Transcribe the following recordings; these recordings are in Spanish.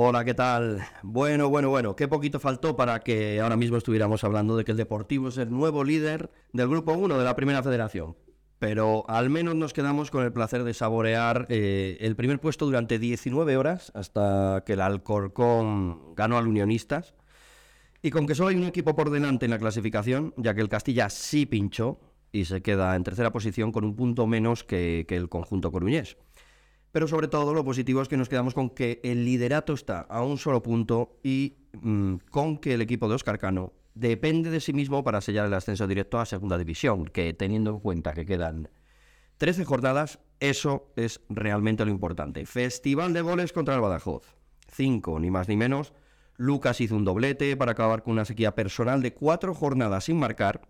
Hola, ¿qué tal? Bueno, bueno, bueno, qué poquito faltó para que ahora mismo estuviéramos hablando de que el Deportivo es el nuevo líder del Grupo 1 de la Primera Federación. Pero al menos nos quedamos con el placer de saborear eh, el primer puesto durante 19 horas hasta que el Alcorcón ganó al Unionistas. Y con que solo hay un equipo por delante en la clasificación, ya que el Castilla sí pinchó y se queda en tercera posición con un punto menos que, que el conjunto coruñés. Pero sobre todo lo positivo es que nos quedamos con que el liderato está a un solo punto y mm, con que el equipo de Oscar Cano depende de sí mismo para sellar el ascenso directo a Segunda División, que teniendo en cuenta que quedan 13 jornadas, eso es realmente lo importante. Festival de goles contra el Badajoz. 5, ni más ni menos. Lucas hizo un doblete para acabar con una sequía personal de cuatro jornadas sin marcar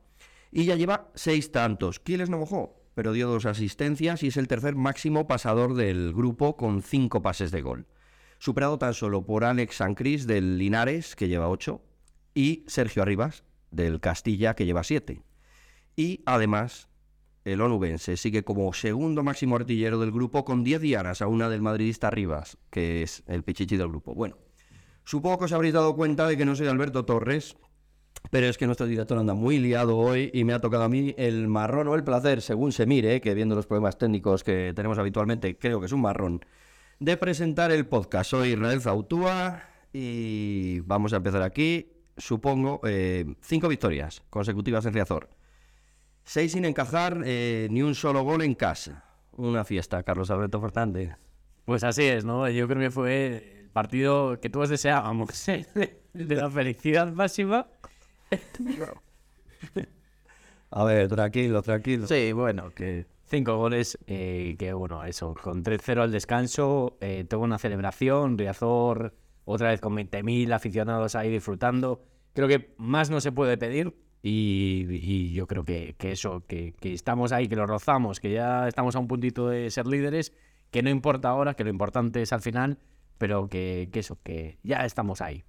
y ya lleva seis tantos. ¿Quién no mojó? Pero dio dos asistencias y es el tercer máximo pasador del grupo con cinco pases de gol. Superado tan solo por Alex Sancris del Linares, que lleva ocho, y Sergio Arribas del Castilla, que lleva siete. Y además, el onubense sigue como segundo máximo artillero del grupo con 10 dianas a una del madridista Arribas, que es el pichichi del grupo. Bueno, supongo que os habréis dado cuenta de que no soy Alberto Torres, pero es que nuestro director anda muy liado hoy y me ha tocado a mí el marrón o el placer, según se mire, que viendo los problemas técnicos que tenemos habitualmente, creo que es un marrón, de presentar el podcast. Soy Israel Zautúa y vamos a empezar aquí. Supongo eh, cinco victorias consecutivas en Riazor. Seis sin encajar, eh, ni un solo gol en casa. Una fiesta, Carlos Alberto Fernández. Pues así es, ¿no? Yo creo que fue el partido que todos deseábamos, de la felicidad máxima A ver, tranquilo, tranquilo. Sí, bueno, que cinco goles, eh, que bueno, eso, con 3-0 al descanso, eh, una celebración, Riazor otra vez con 20.000 aficionados ahí disfrutando. Creo que más no se puede pedir y, yo creo que, eso, que, estamos ahí, que lo rozamos, que ya estamos a un puntito de ser líderes, que no importa ahora, que lo importante es al final, pero que eso, que ya estamos ahí.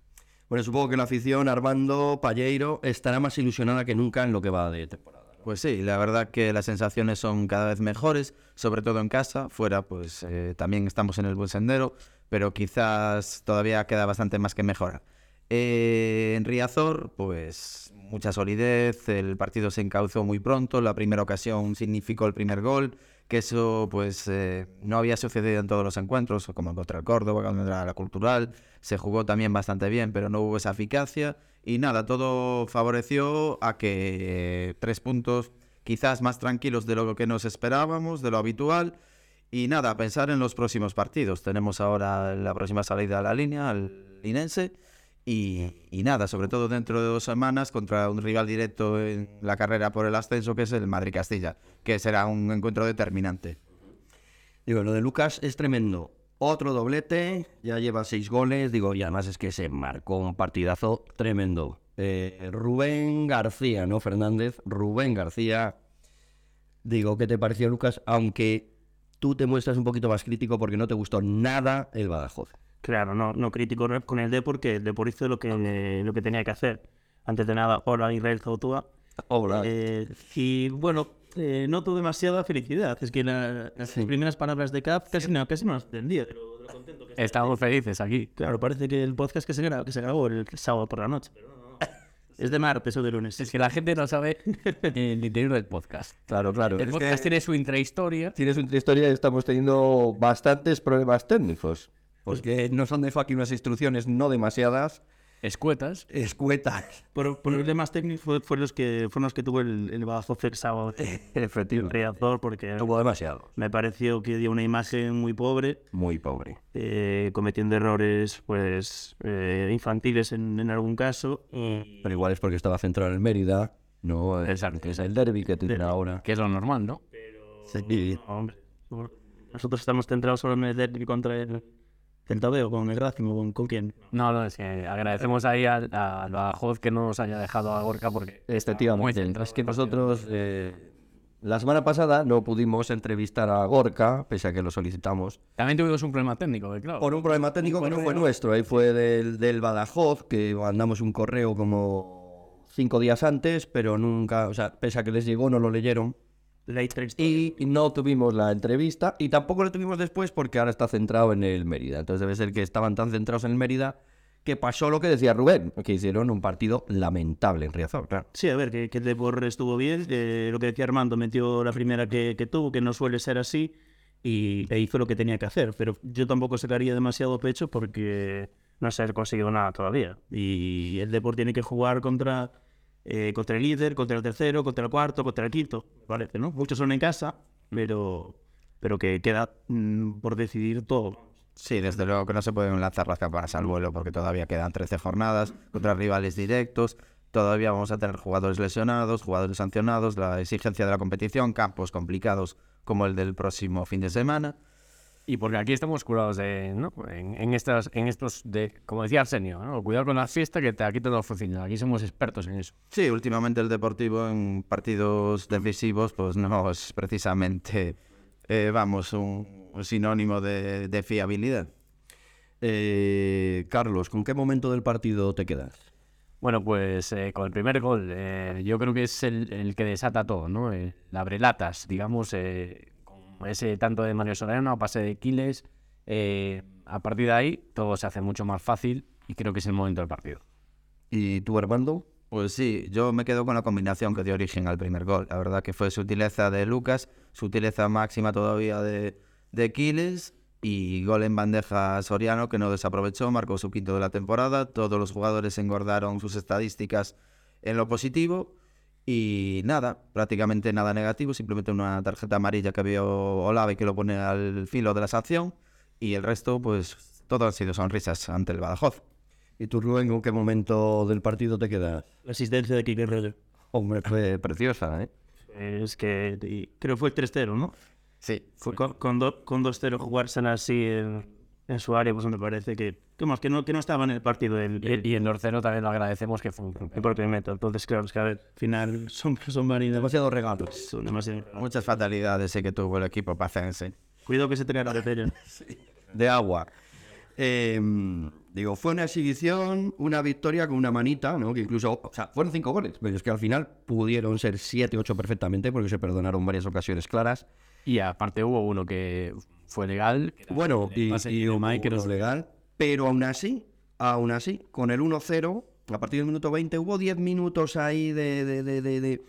Bueno, supongo que la afición, Armando Palleiro, estará más ilusionada que nunca en lo que va de temporada. Pues sí, la verdad que las sensaciones son cada vez mejores, sobre todo en casa, fuera pues eh, también estamos en el buen sendero, pero quizás todavía queda bastante más que mejorar. Eh, en Riazor, pues mucha solidez, el partido se encauzó muy pronto, la primera ocasión significó el primer gol, que eso pues eh, no había sucedido en todos los encuentros, como contra el Córdoba, contra la Cultural, se jugó también bastante bien, pero no hubo esa eficacia y nada, todo favoreció a que eh, tres puntos quizás más tranquilos de lo que nos esperábamos, de lo habitual. Y nada, pensar en los próximos partidos. Tenemos ahora la próxima salida a la línea, al Linense. Y, nada, sobre todo dentro de dos semanas contra un rival directo en la carrera por el ascenso que es el Madrid-Castilla, que será un encuentro determinante. Digo, lo de Lucas es tremendo. Otro doblete, ya lleva seis goles, digo, y además es que se marcó un partidazo tremendo. Eh, Rubén García, ¿no, Fernández? Rubén García. Digo, ¿qué te pareció, Lucas? Aunque tú te muestras un poquito más crítico porque no te gustó nada el Badajoz. Claro, no, no critico con el D porque el Depor hizo lo que, lo que tenía que hacer. Antes de nada, hola Israel Zautúa. Hola. Eh, y bueno, eh, noto demasiada felicidad. Es que las primeras palabras de Cap casi no, casi no las entendía de lo, contento que Estamos felices aquí. Claro, parece que el podcast que se, grabó, que se grabó el sábado por la noche, pero no, no. Es de martes o de lunes. Es que la gente no sabe el interior del podcast. Claro, claro. El podcast tiene su intrahistoria. Tiene su intrahistoria y estamos teniendo bastantes problemas técnicos. Porque no son de fucking unas instrucciones no demasiadas. Escuetas. Escuetas. Por problemas técnicos fueron los que, fueron los que tuvo el, el el sábado. Efectivamente. porque tuvo demasiado. Me pareció que dio una imagen muy pobre. Muy pobre. Eh, cometiendo errores pues eh, infantiles en, en, algún caso. Pero igual es porque estaba centrado en Mérida. No, Exacto. es el derby que tiene ahora. Que es lo normal, ¿no? Pero... Sí. hombre, nosotros estamos centrados solo en el derby contra el el Tabeo, con el Grácimo, con, con quién. No, no, es que agradecemos ahí al, al que nos haya dejado a Gorka porque este tío muy Es que nosotros eh, la semana pasada no pudimos entrevistar a Gorka, pese a que lo solicitamos. También tuvimos un problema técnico, eh, claro. Por un problema técnico que no fue nuestro, ahí fue del, del Badajoz, que mandamos un correo como cinco días antes, pero nunca, o sea, pese a que les llegó, no lo leyeron. La. Y no tuvimos la entrevista y tampoco la tuvimos después porque ahora está centrado en el Mérida. Entonces debe ser que estaban tan centrados en el Mérida que pasó lo que decía Rubén, que hicieron un partido lamentable en Riazor, claro. Sí, a ver, que, que el Depor estuvo bien. eh, lo que decía Armando, metió la primera que, que tuvo, que no suele ser así, y e hizo lo que tenía que hacer. Pero yo tampoco sacaría demasiado pecho porque no se ha conseguido nada todavía. Y el Depor tiene que jugar contra, eh, contra el líder, contra el tercero, contra el cuarto, contra el quinto, parece, ¿no? Muchos son en casa, pero, pero que queda mm, por decidir todo. Sí, desde luego que no se pueden lanzar las campanas al vuelo porque todavía quedan 13 jornadas contra rivales directos. Todavía vamos a tener jugadores lesionados, jugadores sancionados, la exigencia de la competición, campos complicados como el del próximo fin de semana. Y porque aquí estamos curados de, ¿no? en, en estas, en estos, de, como decía Arsenio, ¿no? cuidado con la fiesta que te aquí todo funciona. Aquí somos expertos en eso. Sí, últimamente el Deportivo en partidos decisivos pues no es precisamente, eh, vamos, un, un sinónimo de, de fiabilidad. Eh, Carlos, ¿con qué momento del partido te quedas? Bueno, pues eh, con el primer gol, eh, yo creo que es el, el que desata todo, ¿no? El abrelatas, digamos, eh, con ese tanto de Mario Soriano, a pase de Quiles. eh, a partir de ahí, todo se hace mucho más fácil y creo que es el momento del partido. ¿Y tú, Armando? Pues sí, yo me quedo con la combinación que dio origen al primer gol. La verdad que fue sutileza de Lucas, sutileza máxima todavía de, de Quiles y gol en bandeja Soriano que no desaprovechó, marcó su quinto de la temporada. Todos los jugadores engordaron sus estadísticas en lo positivo y nada, prácticamente nada negativo, simplemente una tarjeta amarilla que vio Olave que lo pone al filo de la sanción y el resto pues todo han sido sonrisas ante el Badajoz. ¿Y tú, Rubén, con qué momento del partido te quedas? La asistencia de Kike Roger. Hombre, fue preciosa, ¿eh? Es que creo que fue el 3-0, ¿no? Sí, Fue con, con, do- con 2-0 jugársela así en, en su área, pues me parece que, que, más, que, no, que no estaba en el partido el, el, Y, y en Norcero también lo agradecemos que fue un el propio. Entonces, claro, es que a ver, al final son, son varias. Demasiados regalos. Son demasiado. muchas fatalidades sé que tuvo el equipo pacense. Cuidado que se te cae la botella. de agua. Eh, digo, fue una exhibición, una victoria con una manita, ¿no? Que incluso, o sea, fueron cinco goles, pero es que al final pudieron ser siete, ocho perfectamente, porque se perdonaron varias ocasiones claras. Y aparte hubo uno que fue legal. Bueno, y, y nos- legal, pero aún así, aún así, con el 1-0, a partir del minuto 20, hubo 10 minutos ahí de, de, de, de, de-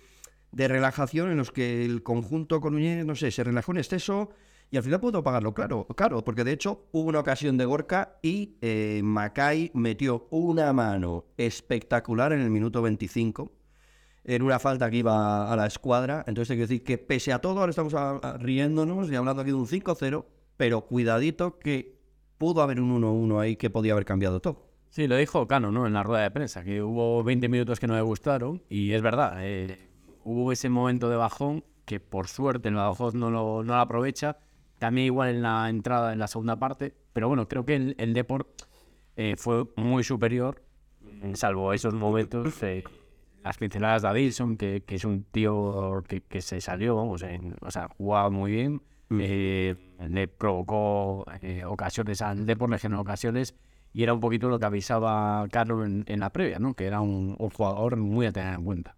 de relajación en los que el conjunto coruñés, no sé, se relajó en exceso y al final pudo pagarlo, claro, claro, porque de hecho hubo una ocasión de Gorka y eh, Macay metió una mano espectacular en el minuto 25 en una falta que iba a la escuadra. Entonces hay que decir que pese a todo, ahora estamos a- a- riéndonos y hablando aquí de un 5-0, pero cuidadito que pudo haber un 1-1 ahí que podía haber cambiado todo. Sí, lo dijo Cano, ¿no? En la rueda de prensa, que hubo 20 minutos que no le gustaron y es verdad, eh, hubo ese momento de bajón que por suerte el Badajoz no lo, no lo aprovecha, también igual en la entrada en la segunda parte, pero bueno, creo que el, el Deport eh, fue muy superior, salvo esos momentos, eh, las pinceladas de Adilson, que, que es un tío que, que se salió, vamos, en- o sea, jugaba muy bien, eh, le provocó eh, ocasiones al Deport, le generó ocasiones, y era un poquito lo que avisaba Carlos en, en la previa, ¿no? Que era un, un jugador muy a tener en cuenta.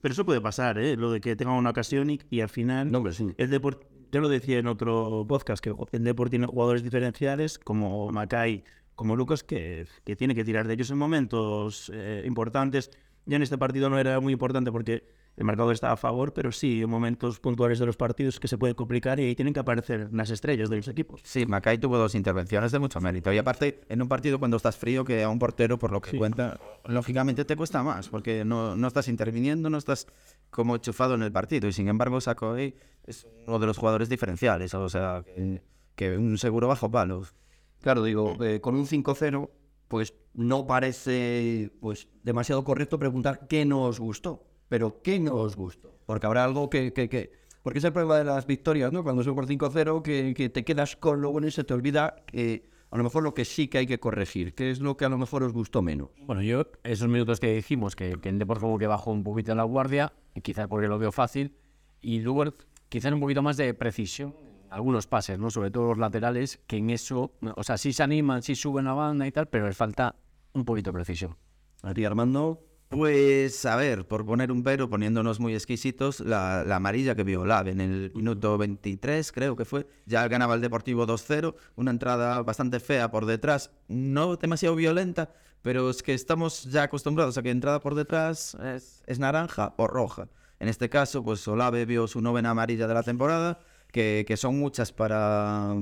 Pero eso puede pasar, ¿eh? Lo de que tenga una ocasión y, y al final. No, sí. El Deport, yo lo decía en otro podcast, que el Deport tiene jugadores diferenciales como Macay, como Lucas, que, que tiene que tirar de ellos en momentos eh, importantes. Ya en este partido no era muy importante porque el marcador estaba a favor, pero sí en momentos puntuales de los partidos que se puede complicar y ahí tienen que aparecer las estrellas de los equipos. Sí, Macay tuvo dos intervenciones de mucho mérito. Y aparte, en un partido cuando estás frío, que a un portero, por lo que cuenta, lógicamente te cuesta más, porque no, no estás interviniendo, no estás como enchufado en el partido. Y sin embargo, Sacoy es uno de los jugadores diferenciales, o sea, que, que un seguro bajo palos. Claro, digo, eh, con un 5-0, pues no parece pues demasiado correcto preguntar qué nos gustó. Pero ¿qué nos gustó? Porque habrá algo que... que, que- Porque es el problema de las victorias, ¿no? Cuando son por 5-0, que, que te quedas con lo bueno y se te olvida que a lo mejor lo que sí que hay que corregir, que es lo que a lo mejor os gustó menos. Bueno, yo, esos minutos que dijimos, que, que el Depor como que bajó un poquito la guardia, quizás porque lo veo fácil, y luego quizás un poquito más de precisión en algunos pases, ¿no? Sobre todo los laterales, que en eso, o sea, sí se animan, sí suben la banda y tal, pero les falta un poquito de precisión. A ti, Armando. Pues, a ver, por poner un pero, poniéndonos muy exquisitos, la, la amarilla que vio Lave en el minuto 23, creo que fue. Ya ganaba el Deportivo 2-0, una entrada bastante fea por detrás, no demasiado violenta, pero es que estamos ya acostumbrados a que entrada por detrás es, es naranja o roja. En este caso, pues Olave vio su novena amarilla de la temporada, que, que son muchas para,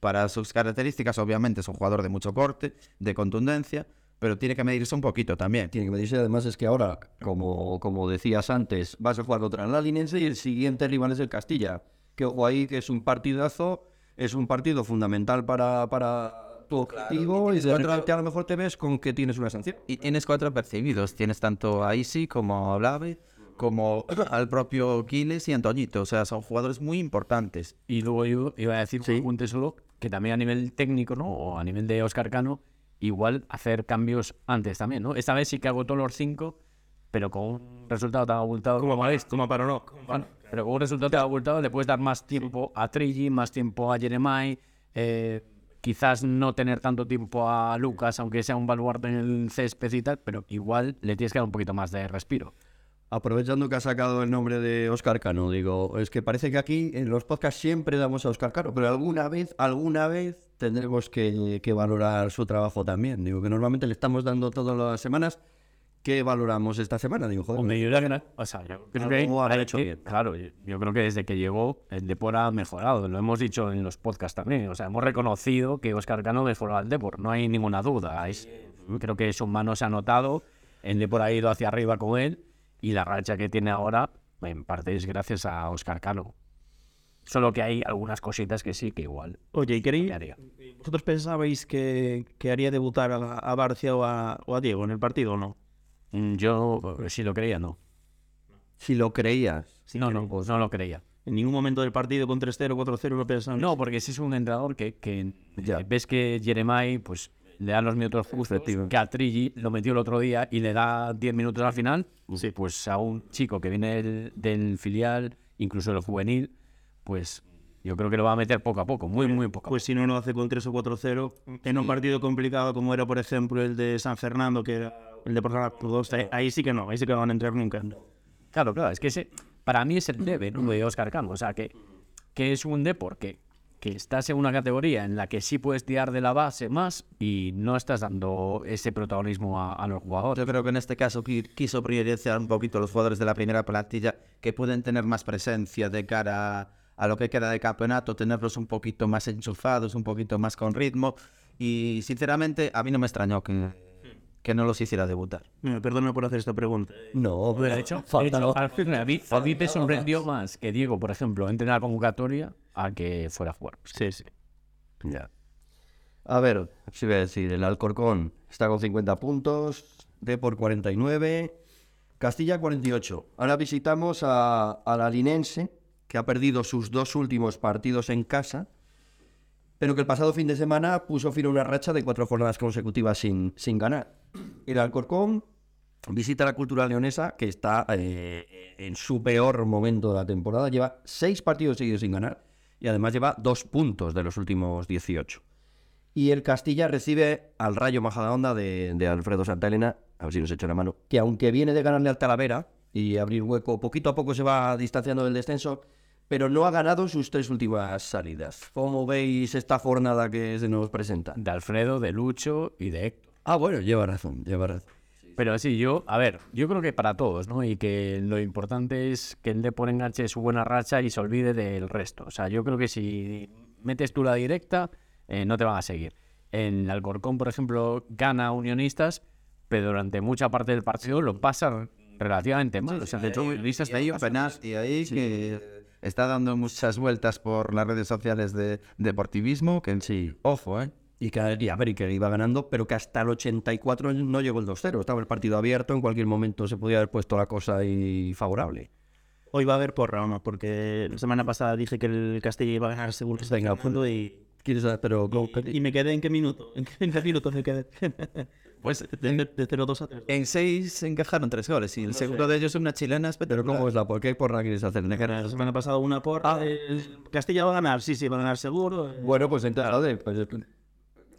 para sus características. Obviamente es un jugador de mucho corte, de contundencia, pero tiene que medirse un poquito también. Tiene que medirse, además es que ahora, como, como decías antes, vas a jugar contra el Linense y el siguiente rival es el Castilla. Que ojo ahí, que es un partidazo, es un partido fundamental para, para tu objetivo y de repente a lo mejor te ves con que tienes una sanción. Y tienes cuatro apercibidos. Tienes tanto a Isi como a Olave, como al propio Quiles y Antoñito. O sea, son jugadores muy importantes. Y luego yo iba a decir un apunte solo que también a nivel técnico, ¿no? O a nivel de Oscar Cano, igual hacer cambios antes también, ¿no? Esta vez sí que agotó los cinco, pero con un resultado tan abultado como para esto. Como para no. Bueno, pero con un resultado tan abultado le puedes dar más tiempo a Trigi, más tiempo a Jeremai, eh, quizás no tener tanto tiempo a Lucas, aunque sea un baluarte en el césped y tal, pero igual le tienes que dar un poquito más de respiro. Aprovechando que ha sacado el nombre de Oscar Cano, digo, es que parece que aquí en los podcasts siempre damos a Oscar Cano, pero alguna vez, alguna vez tendremos que, que valorar su trabajo también. Digo, que normalmente le estamos dando todas las semanas. ¿Qué valoramos esta semana? Digo, joder, Hombre, yo que- o sea, yo creo que, hay hecho bien. claro, yo, yo creo que desde que llegó el Depor ha mejorado, lo hemos dicho en los podcasts también, o sea, hemos reconocido que Oscar Cano mejoró al Depor, no hay ninguna duda, es- creo que su mano se ha notado, el Depor ha ido hacia arriba con él y la racha que tiene ahora en parte es gracias a Oscar Cano. Solo que hay algunas cositas que sí que igual Oye, ¿y queréis, vosotros pensabais que, que haría debutar a, a Barcia o a, o a Diego en el partido o no? Mm, Yo eh, sí lo creía, no. si lo creías. no, no, pues no lo creía. En ningún momento del partido con 3-0, 4-0 no pensaban. No, porque ese es un entrenador que, que Ya. ves que Jeremai pues le da los minutos justos, que a Trigi lo metió el otro día y le da 10 minutos al final, Sí. pues a un chico que viene del, del filial, incluso del juvenil, pues yo creo que lo va a meter poco a poco, muy, muy poco a Pues si no lo hace con 3 o 4-0, en un partido complicado como era, por ejemplo, el de San Fernando, que era el de Portugal 2, ahí- ahí sí que no, ahí sí que no van a entrar nunca. Claro, claro, es que ese para mí es el debe ¿no? de Oscar o sea, que, que es un depor que, que estás en una categoría en la que sí puedes tirar de la base más y no estás dando ese protagonismo a, a los jugadores. Yo creo que en este caso qui- quiso priorizar un poquito a los jugadores de la primera plantilla que pueden tener más presencia de cara a, a lo que queda de campeonato, tenerlos un poquito más enchufados, un poquito más con ritmo. Y sinceramente, a mí no me extrañó que, que no los hiciera debutar. Mira, perdóname por hacer esta pregunta. No, De hecho, falta de hecho, final, a mí, me sorprendió más que Diego, por ejemplo, entre en la convocatoria a que fuera a jugar. Sí, sí. Ya. A ver, si voy a decir, el Alcorcón está con 50 puntos, Depor 49, Castilla 48. Ahora visitamos a, a la Linense, que ha perdido sus dos últimos partidos en casa, pero que el pasado fin de semana puso fin a una racha de cuatro jornadas consecutivas sin, sin ganar. El Alcorcón visita la cultura leonesa, que está eh, en su peor momento de la temporada. Lleva seis partidos seguidos sin ganar y además lleva dos puntos de los últimos 18. Y el Castilla recibe al Rayo Majadahonda de, de Alfredo Santa Elena, a ver si nos echa la mano, que aunque viene de ganarle al Talavera y abrir hueco, poquito a poco se va distanciando del descenso, pero no ha ganado sus tres últimas salidas. ¿Cómo veis esta jornada que se nos presenta? De Alfredo, de Lucho y de Héctor. Ah, bueno, lleva razón, lleva razón. Pero sí, yo, a ver, yo creo que para todos, ¿no? Y que lo importante es que el Depor enganche su buena racha y se olvide del resto. O sea, yo creo que si metes tú la directa, eh, no te van a seguir. En Alcorcón, por ejemplo, gana Unionistas, pero durante mucha parte del partido lo pasa relativamente mal. o sea, de hecho, Unionistas ahí está apenas, y ahí que está dando muchas vueltas por las redes sociales de deportivismo, que Sí. ojo, ¿eh? Y que, y a ver, y que iba ganando, pero que hasta el 84 no llegó el 2-0. Estaba el partido abierto, en cualquier momento se podía haber puesto la cosa ahí favorable. Hoy va a haber porra o no, porque la semana pasada dije que el Castilla iba a ganar seguro Venga, segundo y, ¿Quieres saber? Pero, ¿cómo- y me quedé en qué minuto. ¿En qué, en qué minuto me quedé? Pues de, de, de 0-2 a 3. en seis encajaron tres goles y el segundo de ellos una chilena pero. ¿cómo es la por qué porra quieres hacer? La semana pasada una porra. el Castilla va a ganar, sí, sí, va a ganar seguro. eh. Bueno, pues entonces, pues,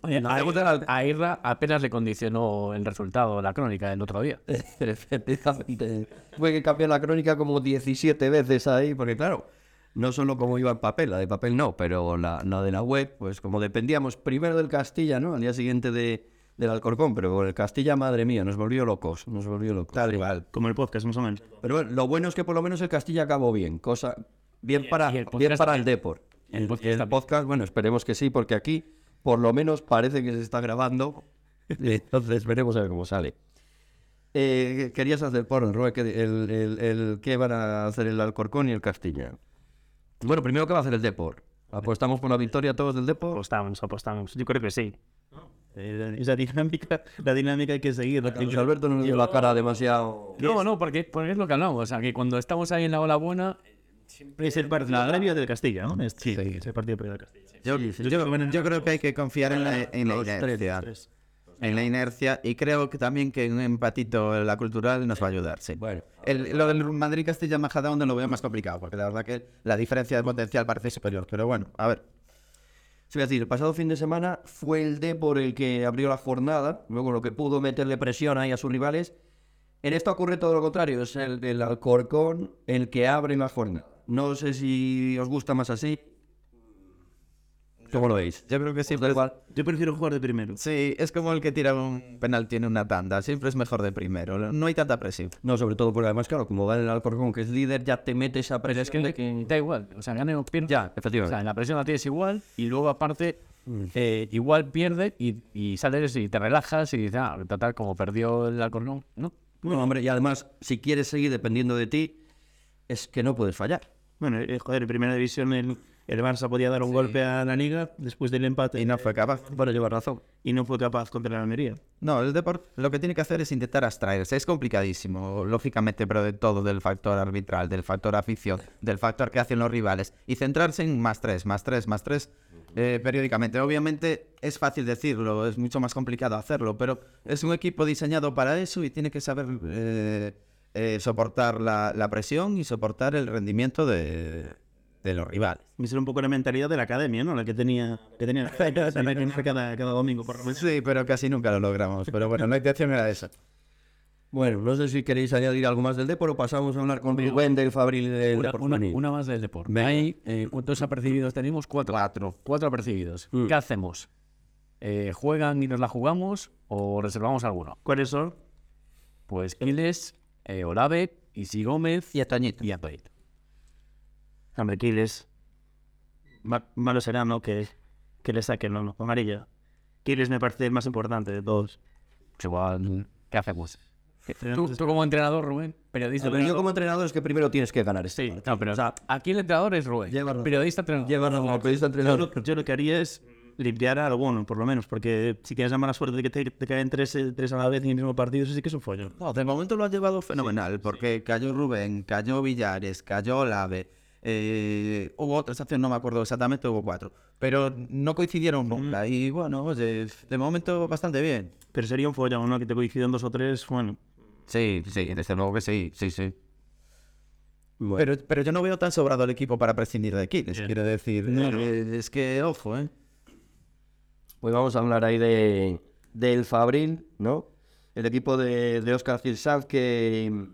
Oye, Nos a, gusta la- a Irra apenas le condicionó el resultado, la crónica del otro día. Efectivamente. Tuve que cambiar la crónica como 17 veces ahí, porque claro, no solo como iba en papel, la de papel no, pero la, la de la web, pues como dependíamos primero del Castilla, ¿no? Al día siguiente de, del Alcorcón, pero con el Castilla, madre mía, nos volvió locos, nos volvió locos. Tal igual. Como el podcast, más o menos. Pero bueno, lo bueno es que por lo menos el Castilla acabó bien, cosa bien para, y el bien para el. Depor. El El, podcast el podcast, bueno, esperemos que sí, porque aquí por lo menos parece que se está grabando. Entonces veremos a ver cómo sale. Eh, querías hacer por Rue, que el, el, el- ¿qué van a hacer el Alcorcón y el Castilla? Bueno, primero, ¿qué va a hacer el Depor? ¿Apostamos por la victoria todos del Depor? Apostamos, apostamos. Yo creo que sí. Eh, esa dinámica, la dinámica hay que seguir. Luis Alberto no nos dio la cara demasiado... No, no, porque, porque es lo que hablamos. O sea, que cuando estamos ahí en la ola buena, Es el partido la del Castilla, ¿no? Este, Sí. Es el partido del Castilla. Yo, yo- yo creo que hay que confiar en la, en la inercia. En la inercia. Y creo que también que un empatito en la cultural nos va a ayudar, sí. Bueno, El- lo del Madrid-Castilla Majadahonda lo veo más complicado, porque la verdad que la diferencia de potencial parece superior. Pero bueno, a ver. Sí, a decir, el pasado fin de semana fue el Depor el que abrió la jornada, luego lo que pudo meterle presión ahí a sus rivales. En esto ocurre todo lo contrario, es el del Alcorcón el que abre la jornada. No sé si os gusta más así. ¿Cómo lo veis? Yo creo que sí. ¿Os da igual? Yo prefiero jugar de primero. Sí, es como el que tira un penal tiene una tanda. Siempre es mejor de primero. No hay tanta presión. No, sobre todo porque además, claro, como va el Alcorcón que es líder, ya te mete esa pero presión. es que, de que da igual. O sea, gane o pierda. Ya, O sea, efectivamente. en la presión la tienes igual y luego aparte eh, igual pierde y, y sales y te relajas y dices, ah, total, como perdió el Alcorcón, ¿no? Bueno, hombre, y además, si quieres seguir dependiendo de ti, es que no puedes fallar. Bueno, eh, joder, en primera división el, el Barça podía dar un golpe a la Liga después del empate Y no fue capaz. Bueno, llevas razón. y no fue capaz contra la Almería. No, el Deport lo que tiene que hacer es intentar abstraerse. Es complicadísimo, lógicamente, pero de todo, del factor arbitral, del factor afición, del factor que hacen los rivales. Y centrarse en más tres, más tres, más tres, eh, periódicamente. Obviamente es fácil decirlo, es mucho más complicado hacerlo, pero es un equipo diseñado para eso y tiene que saber eh, eh, soportar la, la presión y soportar el rendimiento de, de los rivales. Ser un poco la mentalidad de la academia, ¿no? La que tenía, que tenía cada, cada domingo, por lo menos. Sí, pero casi nunca lo logramos. Pero bueno, la intención era esa. Bueno, no sé si queréis añadir algo más del Depor o pasamos a hablar con Rubén del Fabril del Una, una- una más del deporte. Hay, eh, ¿Cuántos apercibidos tenemos? Cuatro. Cuatro. Cuatro apercibidos. Mm. ¿Qué hacemos? Eh, ¿Juegan y nos la jugamos o reservamos alguno? ¿Cuáles son? Pues Quiles, eh, Olave, Isi Gómez Y a Toñito. y Antoñito. Hombre, Kiles. Ma- malo será, ¿no? Que, que le saquen, ¿no? no, Amarilla. Kiles me parece el más importante de todos. Pues igual, ¿qué hacemos? Tú, tú como entrenador, Rubén, periodista. Pero yo como entrenador es que primero tienes que ganar este. Sí, no, pero aquí el entrenador es Rubén. Lleva razón. periodista, entrenador. Lleva razón, el periodista Yo entrenador. lo, yo lo que haría es limpiar a alguno, por lo menos, porque si tienes la mala suerte de que te, te caen tres, eh, tres a la vez en el mismo partido, eso sí que es un follón. No, de momento lo ha llevado fenomenal, porque cayó Rubén, cayó Villares, cayó Olave. Eh, hubo otra estación, no me acuerdo exactamente, hubo cuatro. Pero no coincidieron nunca. Y bueno, oye, de momento bastante bien. Pero sería un follón, ¿no? Que te coincidan dos o tres, bueno. Sí, sí, desde luego que sí, sí, sí. Bueno, Pero, pero yo no veo tan sobrado el equipo para prescindir de Aquiles, quiero decir. eh, es que, ojo, ¿eh? pues vamos a hablar ahí de del Fabril, ¿no? El equipo de, de Oscar Cirsaz que,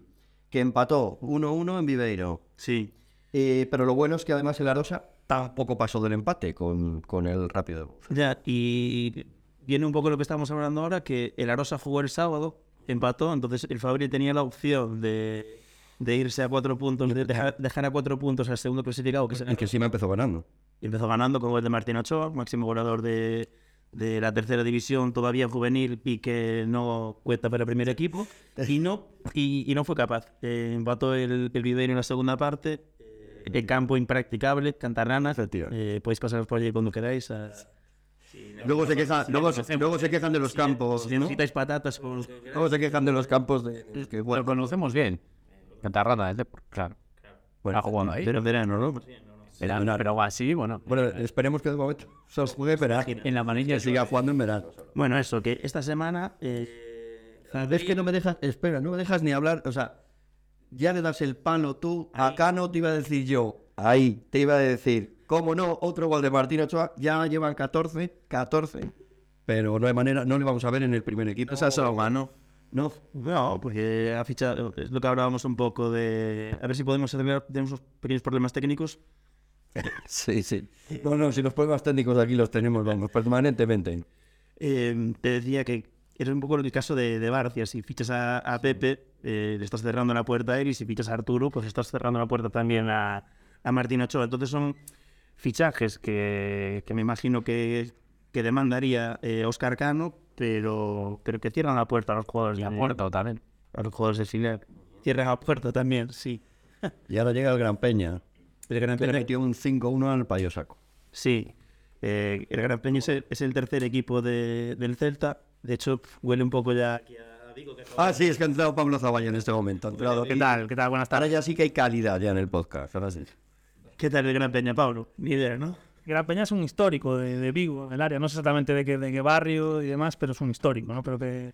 que empató 1-1 en Viveiro. Sí. Eh, pero lo bueno es que además el Arosa tampoco pasó del empate con, con el Rápido. Ya, y viene un poco lo que estamos hablando ahora, que el Arosa jugó el sábado, empató, entonces el Fabri tenía la opción de, de irse a cuatro puntos, de dejar, dejar a cuatro puntos al segundo clasificado, que Y que encima empezó ganando. Y empezó ganando con el de Martín Ochoa, máximo goleador de, de la tercera división, todavía juvenil y que no cuenta para el primer equipo. Y no, y, y no fue capaz. Eh, empató el, el Viveiro en la segunda parte. Eh, el campo impracticable, Cantarranas. Eh, podéis pasaros por allí cuando queráis. a- Luego se, quejan, luego, se- luego se quejan de los campos. si ¿no? necesitáis patatas, por- Luego se quejan de los campos de. que, Lo bueno, conocemos bien. Cantarrana, es de... Claro. Bueno, ha jugado ahí. pero verano, ¿no? Verano, pero así, bueno. bueno, esperemos que de momento se os juegue, pero En la manilla que siga jugando en verano. Bueno, eso, que esta semana. eh, Es que no me dejas, espera, no me dejas ni hablar, o sea, ya le das el palo tú, acá no te iba a decir yo, ahí te iba a decir, cómo no, otro gol de Martín Ochoa, ya llevan 14, 14, pero no hay manera, no le vamos a ver en el primer equipo. Esa es algo, ¿no? No, No, porque ha fichado, es lo que hablábamos un poco de... A ver si podemos arreglar, tenemos unos pequeños problemas técnicos. sí, sí. No, no, si los problemas técnicos aquí los tenemos, vamos, permanentemente. Eh, te decía que es un poco el caso de, de Barcia. Si fichas a, a Pepe, eh, le estás cerrando la puerta a él, y si fichas a Arturo, pues estás cerrando la puerta también a, a Martín Ochoa. Entonces son fichajes que, que me imagino que, que demandaría eh, Oscar Cano, pero, pero que cierran la puerta a los jugadores Y a de, Puerto también. a los jugadores de filial. Cierran la puerta también, sí. Y ahora llega el Gran Peña. El Gran Peña, metió un 5-1 al Payo Saco. sí. Eh, el Gran Peña es el, es el tercer equipo de- del Celta. De hecho, huele un poco ya aquí a Vigo. Que Ah, sí, es que ha entrado Pablo Zavalla en este momento. Ha entrado ¿Qué tal? ¿Qué tal? Buenas Ahora tardes. ya sí que hay calidad ya en el podcast. Ahora sí. ¿Qué tal el Gran Peña, Pablo? Ni idea, ¿no? Gran Peña es un histórico de, de Vigo, del área. No sé exactamente de qué, de qué barrio y demás, pero es un histórico, ¿no? Pero que,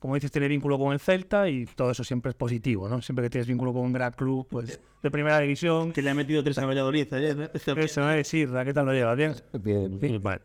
como dices, tiene vínculo con el Celta y todo eso siempre es positivo, ¿no? Siempre que tienes vínculo con un gran club, pues, de primera división. Que le ha metido tres a Valladolid ayer, ¿no? Eso es, Irra, ¿qué tal lo llevas? ¿Bien? Bien, Sí, vale.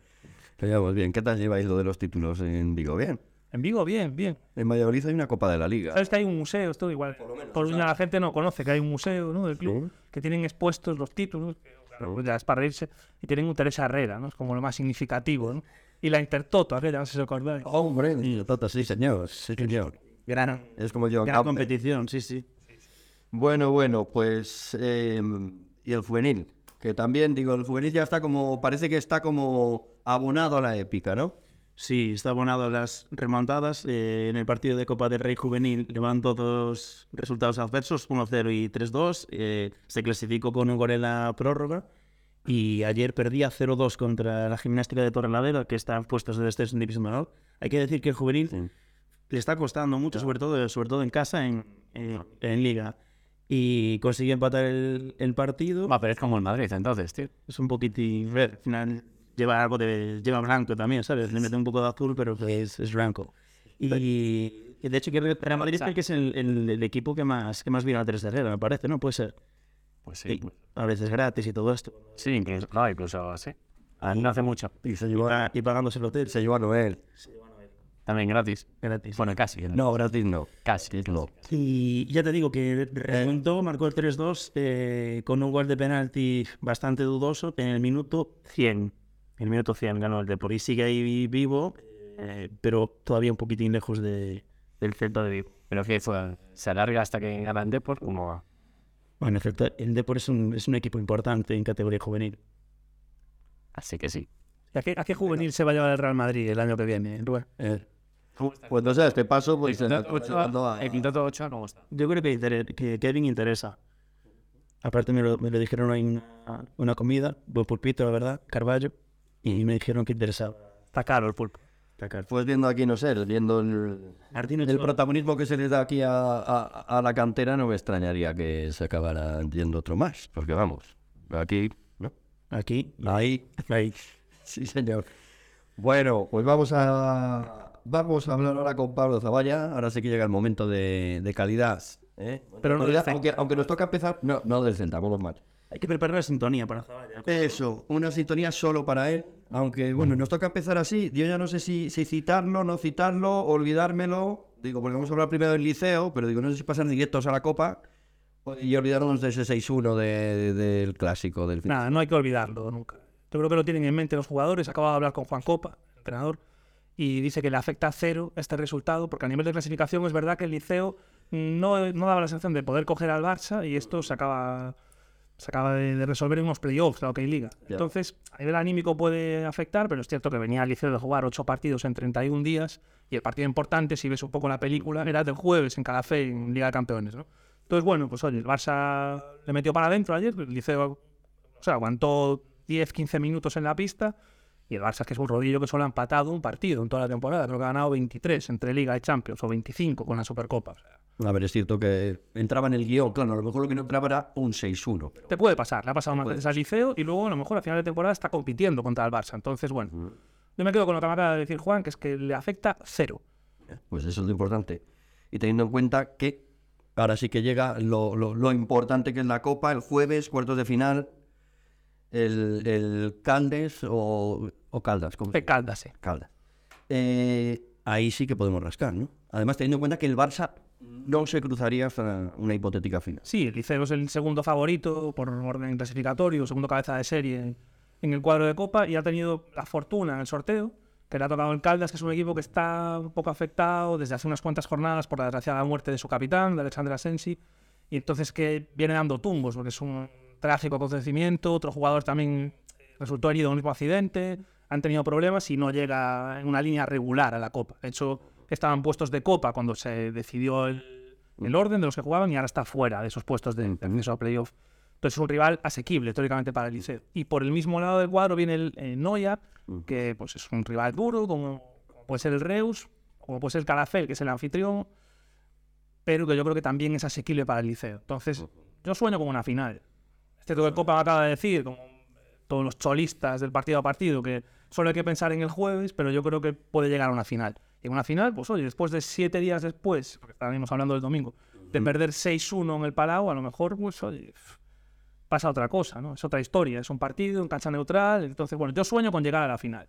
Lo llevamos bien. ¿Qué tal lleváis lo de los títulos en Vigo? Bien. En Vigo, bien, bien. En Valladolid hay una Copa de la Liga. Sabes que hay un museo, esto igual. Por la gente no conoce que hay un museo, ¿no? Del club, Sí. que tienen expuestos los títulos, claro, es para reírse, y tienen un Teresa Herrera, ¿no? Es como lo más significativo, ¿no? Y la Intertoto, aquella, no sé si acordáis. Hombre, Tota, sí, señor. Sí, señor. Gran, Es como yo. gran competición, sí, sí. Bueno, bueno, pues. eh, y el juvenil. Que también, digo, el juvenil ya está como. Parece que está como abonado a la épica, ¿no? Sí, está abonado a las remontadas. Eh, en el partido de Copa del Rey Juvenil llevan todos resultados adversos, 1-0 y 3-2. Eh, se clasificó con un gol en la prórroga. Y ayer perdía 0-2 contra la gimnástica de Torrelavega, que está en puestos de descenso en División de Honor. Hay que decir que el juvenil Sí. le está costando mucho, sobre todo, sobre todo en casa, en, en- en Liga. Y consiguió empatar el, el partido. Va, pero es como el Madrid, entonces, tío. Es un poquitín. al final lleva algo de. Lleva blanco también, ¿sabes? Le mete un poco de azul, pero es, es blanco. Y, y de hecho, que Real Madrid creo que es el, el- el equipo que más, que más viene a tres de Herrera, me parece, ¿no? Puede ser. Pues Y sí. pues- a veces gratis y todo esto. Sí, incluso, no, incluso así. Ah, No hace mucho. Y se llevó, Ah, y pagándose el hotel. se llevó a Noel. También gratis. Gratis. Bueno, casi. gratis. No, gratis no. Casi. No. Y ya te digo que remontó, marcó el 3-2 eh, con un gol de penalti bastante dudoso en el minuto 100. En el minuto 100 ganó el Depor y sigue ahí vivo, eh, pero todavía un poquitín lejos de, del Celta de Vigo. Pero que fue, se alarga hasta que gana el Depor, como va. Bueno, el, Celta, el Depor es un, es un equipo importante en categoría juvenil. Así que sí. ¿Y ¿A qué, a qué juvenil se va a llevar el Real Madrid el año que viene, Rubén? Eh, pues no sé, este paso, pues. El Quintato está Ochoa, llevando a- ¿cómo está? Yo creo que, inter- que Kevin interesa. Aparte me lo, me lo dijeron en una, una comida, buen pulpito, la verdad, Carballo, y me dijeron que interesaba. Está caro el pulpo. Pues viendo aquí, no sé, viendo el, el protagonismo que se le da aquí a, a- a la cantera, no me extrañaría que se acabara yendo otro más. Porque vamos, aquí, ¿no? Aquí, Ahí, ahí. sí, señor. Bueno, pues vamos a vamos a hablar ahora con Pablo Zavalla. Ahora sí que llega el momento de, de calidad. ¿eh? Pero no aunque, aunque nos toca empezar, no, no del centro, vamos mal. Hay que preparar la sintonía para. Eso, una sintonía solo para él. Aunque, bueno, nos toca empezar así. Yo ya no sé si, si citarlo, no citarlo, olvidármelo. Digo, porque vamos a hablar primero del liceo, pero digo, no sé si pasar directos a la Copa y olvidarnos de ese 6-1 de- del clásico del fin. Nada, no hay que olvidarlo nunca. Yo creo que lo tienen en mente los jugadores. Acabo de hablar con Juan Copa, el entrenador, y dice que le afecta a cero este resultado, porque a nivel de clasificación es verdad que el Liceo no, no daba la sensación de poder coger al Barça y esto se acaba, se acaba de, de resolver en unos playoffs, la OK Liga. Entonces, a nivel anímico puede afectar, pero es cierto que venía el Liceo de jugar ocho partidos en 31 días y el partido importante, si ves un poco la película, era del jueves en Calafé, en Liga de Campeones. ¿no? Entonces, bueno, pues oye, el Barça le metió para adentro ayer, el Liceo o sea, aguantó 10, 15 minutos en la pista. Y el Barça, que es un rodillo que solo ha empatado un partido en toda la temporada. Creo que ha ganado 23 entre Liga y Champions, o 25 con la Supercopa. O sea, A ver, es cierto que entraba en el guion. Claro, a lo mejor lo que no entraba era un 6-1. pero- te puede pasar. Le ha pasado más veces al Liceo y luego a lo mejor a final de temporada está compitiendo contra el Barça. Entonces, bueno, yo me quedo con lo que me acaba de decir Juan, que es que le afecta cero. Pues eso es lo importante. Y teniendo en cuenta que ahora sí que llega lo, lo- lo importante que es la Copa, el jueves, cuartos de final, el, el Caldes o, o Caldas. ¿cómo Caldas, sí. Caldas. eh, ahí sí que podemos rascar, ¿no? Además, teniendo en cuenta que el Barça no se cruzaría hasta una hipotética final. Sí, el Liceo es el segundo favorito por orden clasificatorio, segundo cabeza de serie en el cuadro de Copa y ha tenido la fortuna en el sorteo, que le ha tocado el Caldas, que es un equipo que está un poco afectado desde hace unas cuantas jornadas por la desgraciada muerte de su capitán, de Alexander Asensi, y entonces que viene dando tumbos, porque es un trágico acontecimiento, otro jugador también resultó herido en un mismo accidente, han tenido problemas y no llega en una línea regular a la Copa. De hecho, estaban puestos de Copa cuando se decidió el, el orden de los que jugaban y ahora está fuera de esos puestos de de acceso a playoff. Entonces es un rival asequible teóricamente para el Liceo. Y por el mismo lado del cuadro viene el eh, Noia, que pues es un rival duro, como, como puede ser el Reus, como puede ser el Calafel, que es el anfitrión, pero que yo creo que también es asequible para el Liceo. Entonces, yo sueño con una final. Este todo el Copa acaba de decir, como todos los cholistas del partido a partido, que solo hay que pensar en el jueves, pero yo creo que puede llegar a una final. Y en una final, pues oye, después de siete días después, porque estábamos hablando del domingo, de perder 6-1 en el Palau, a lo mejor, pues oye, pasa otra cosa, ¿no? Es otra historia, es un partido en cancha neutral, entonces, bueno, yo sueño con llegar a la final.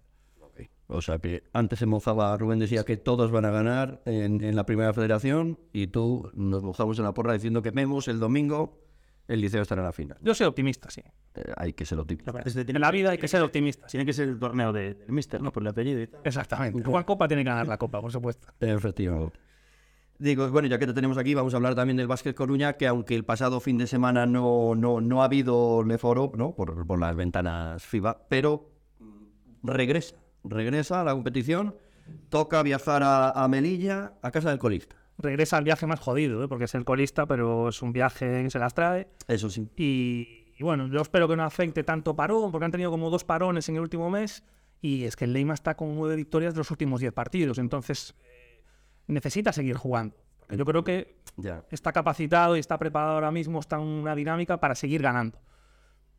O sea que antes se mozaba, Rubén decía que todos van a ganar en, en la primera federación y tú nos mojamos en la porra diciendo que vemos el domingo el liceo estará en la final. Yo soy optimista, sí. Eh, hay que ser optimista. Tiene En la vida hay que ser optimista. Tiene que ser el torneo de- del Mister, ¿no? Por el apellido y tal. Exactamente. Juan Copa tiene que ganar la Copa, por supuesto. Efectivamente. Digo, bueno, ya que te tenemos aquí, vamos a hablar también del Básquet Coruña, que aunque el pasado fin de semana no, no, no ha habido Leforo, ¿no? Por, por las ventanas FIBA, pero regresa, regresa a la competición, toca viajar a, a Melilla, a casa del colista. Regresa al viaje más jodido, ¿eh? porque es el colista, pero es un viaje que se las trae. Eso sí. Y, y bueno, yo espero que no afecte tanto parón, porque han tenido como dos parones en el último mes. Y es que el Leima está con nueve victorias de los últimos diez partidos. Entonces, eh, necesita seguir jugando. Porque yo creo que Ya. está capacitado y está preparado ahora mismo, está en una dinámica para seguir ganando.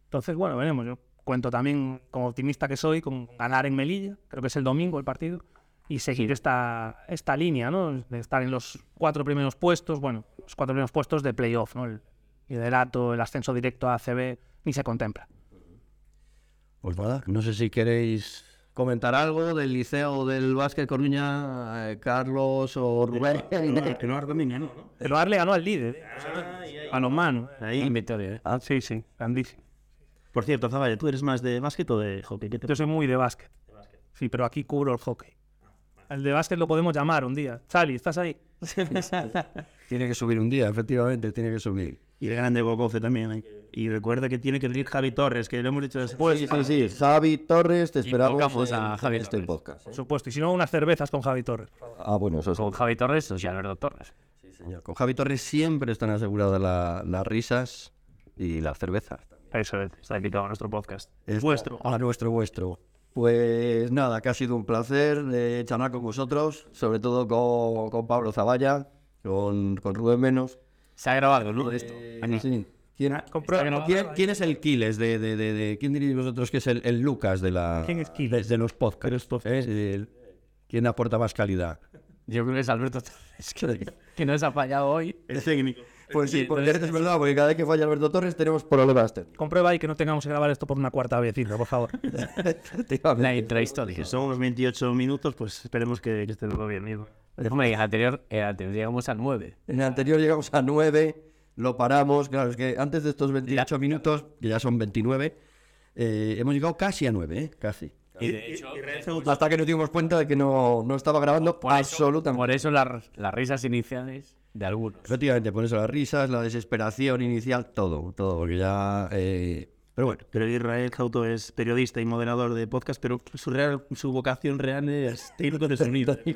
Entonces, bueno, veremos. Yo cuento también, como optimista que soy, con ganar en Melilla, creo que es el domingo el partido, y seguir esta, esta línea, ¿no? De estar en los cuatro primeros puestos, bueno, los cuatro primeros puestos de playoff, ¿no? El liderato, el ascenso directo a ACB, ni se contempla. Pues nada, no sé si queréis comentar algo del liceo del Básquet Coruña, eh, Carlos o Rubén. Que no también ganó, ¿no? El Oar le ganó al líder, a los manos. Ahí. En victoria, ¿eh? Ah, sí, sí, grandísimo. Por cierto, Zavalla, ¿tú eres más de básquet o de hockey? ¿Qué te Yo soy muy de básquet. Sí, pero aquí cubro el hockey. El de básquet lo podemos llamar un día. Charlie, ¿estás ahí? Tiene que subir un día, efectivamente, tiene que subir. Y el grande Bococe también. que- Y recuerda que tiene que venir Javi Torres, que lo hemos dicho después. sí, sí, sí. Javi Torres, te esperamos a Javi este Torres. podcast. Por supuesto. Y si no, unas cervezas con Javi Torres. Ah, bueno, eso sí. Con Javi Torres o Alberto Torres. Sí, señor. Con Javi Torres siempre están aseguradas la- las risas y las cervezas. Eso es, está invitado a nuestro podcast. Es Vuestro. A nuestro, vuestro. Pues nada, que ha sido un placer de charlar con vosotros, sobre todo con, con Pablo Zavalla, con, con Rubén Menos. Se ha grabado, ¿no? Esto. Eh, sí. ¿Quién, comprueba- ¿quién- quién- quién es el Quiles de, de, de, de- quién diréis vosotros que es el, el Lucas de la ¿Quién es Quiles? de, de los podcasts? ¿eh? El- ¿Quién aporta más calidad? Yo creo que es Alberto Torres, que, que nos ha fallado hoy. El técnico. Pues sí, porque es verdad, porque cada vez que falla Alberto Torres tenemos problemas técnicos. Comprueba ahí que no tengamos que grabar esto por una cuarta vez, por favor. La intrahistoria. Son unos 28 minutos, pues esperemos que, que esté todo bien. En el anterior, en el anterior llegamos a 9. En el anterior llegamos a 9, lo paramos. Claro, es que antes de estos 28 minutos, que ya son 29, eh, hemos llegado casi a 9, ¿eh? Casi. Y de hecho, Hasta que nos dimos cuenta de que no, no estaba grabando por absolutamente. por eso las, las risas iniciales de algunos. Efectivamente, por eso las risas, la desesperación inicial, todo, todo, porque ya... eh, Pero bueno, Pero Israel Cauto es periodista y moderador de podcast, pero su, real, su vocación real es técnico de sonido.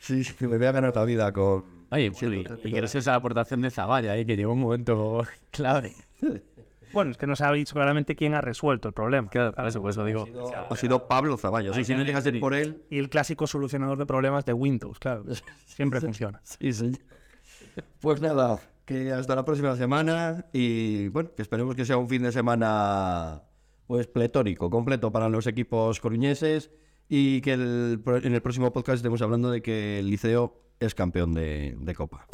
sí, sí, me voy a ganar la vida con... Oye, bueno, y, y no sea esa aportación de Zavalla, ¿eh? que llegó un momento clave. Bueno, es que no se ha dicho claramente quién ha resuelto el problema. Claro, por eso, por eso digo. Ha sido Pablo Zaballos. Y si no llega a ser por él... Y el clásico solucionador de problemas de Windows, claro. Siempre funciona. Sí, señor. Pues nada, que hasta la próxima semana y bueno, que esperemos que sea un fin de semana pues pletórico, completo para los equipos coruñeses y que el en el próximo podcast estemos hablando de que el Liceo es campeón de, de Copa.